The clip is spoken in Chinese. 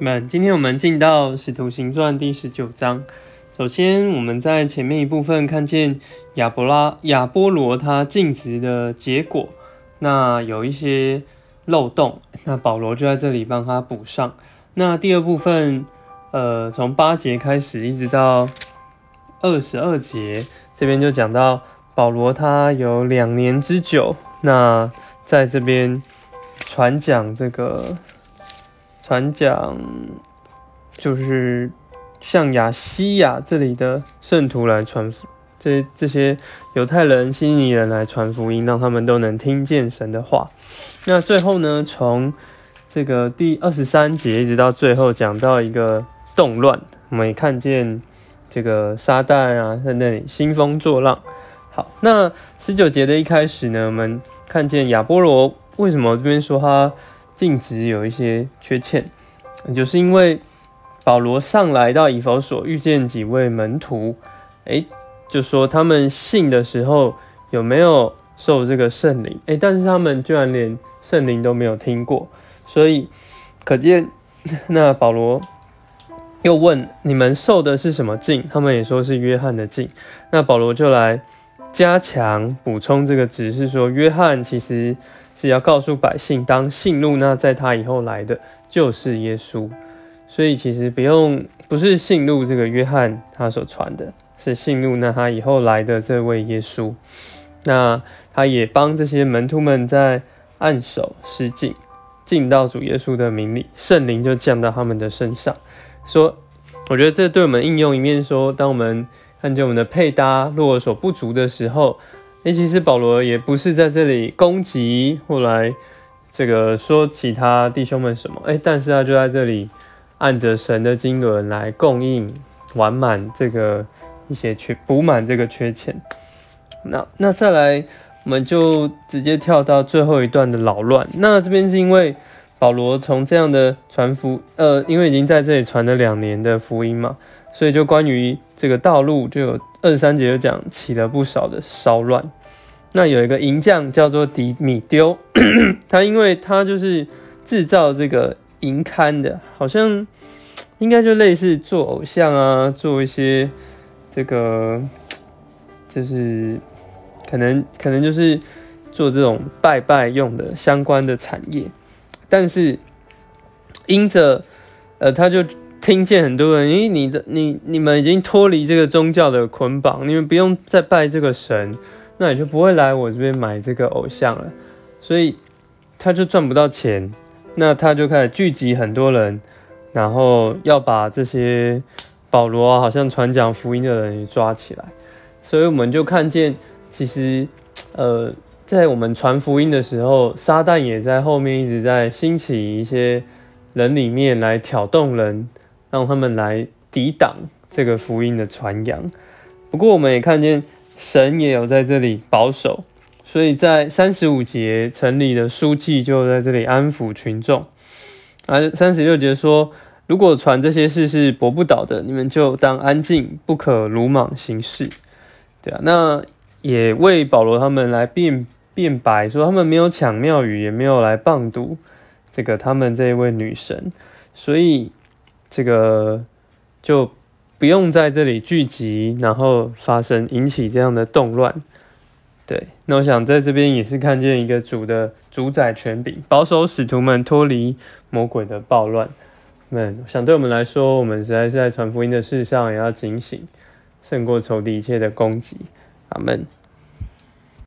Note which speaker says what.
Speaker 1: 们，今天我们进到《使徒行传》第十九章。首先，我们在前面一部分看见亚伯拉、亚波罗他尽职的结果，那有一些漏洞，那保罗就在这里帮他补上。那第二部分，呃，从八节开始一直到二十二节，这边就讲到保罗他有两年之久，那在这边传讲这个。传讲就是向亚西亚这里的圣徒来传，这这些犹太人、希尼人来传福音，让他们都能听见神的话。那最后呢，从这个第二十三节一直到最后讲到一个动乱，我们也看见这个撒旦啊在那里兴风作浪。好，那十九节的一开始呢，我们看见亚波罗为什么这边说他？尽职有一些缺欠，就是因为保罗上来到以弗所遇见几位门徒，哎，就说他们信的时候有没有受这个圣灵？哎，但是他们居然连圣灵都没有听过，所以可见那保罗又问你们受的是什么敬？他们也说是约翰的敬。那保罗就来加强补充这个指示，说约翰其实。是要告诉百姓，当信路那在他以后来的就是耶稣，所以其实不用，不是信路这个约翰他所传的，是信路那他以后来的这位耶稣。那他也帮这些门徒们在按手施敬，敬到主耶稣的名里，圣灵就降到他们的身上。说，我觉得这对我们应用一面说，当我们看见我们的配搭若有所不足的时候。哎，其实保罗也不是在这里攻击，后来这个说其他弟兄们什么，哎，但是他就在这里按着神的经纶来供应完满这个一些缺补满这个缺欠。那那再来，我们就直接跳到最后一段的扰乱。那这边是因为保罗从这样的传福，呃，因为已经在这里传了两年的福音嘛，所以就关于这个道路就有。二三节就讲起了不少的骚乱，那有一个银匠叫做迪米丢，他因为他就是制造这个银刊的，好像应该就类似做偶像啊，做一些这个就是可能可能就是做这种拜拜用的相关的产业，但是因着呃他就。听见很多人，咦，你的你你们已经脱离这个宗教的捆绑，你们不用再拜这个神，那你就不会来我这边买这个偶像了，所以他就赚不到钱，那他就开始聚集很多人，然后要把这些保罗好像传讲福音的人抓起来，所以我们就看见，其实呃，在我们传福音的时候，撒旦也在后面一直在兴起一些人里面来挑动人。让他们来抵挡这个福音的传扬。不过，我们也看见神也有在这里保守，所以在三十五节，城里的书记就在这里安抚群众。而三十六节说：“如果传这些事是驳不倒的，你们就当安静，不可鲁莽行事。”对啊，那也为保罗他们来辩辩白，说他们没有抢庙宇，也没有来谤读这个他们这一位女神，所以。这个就不用在这里聚集，然后发生引起这样的动乱。对，那我想在这边也是看见一个主的主宰权柄，保守使徒们脱离魔鬼的暴乱。们想对我们来说，我们实在是在传福音的事上也要警醒，胜过仇敌一切的攻击。阿门。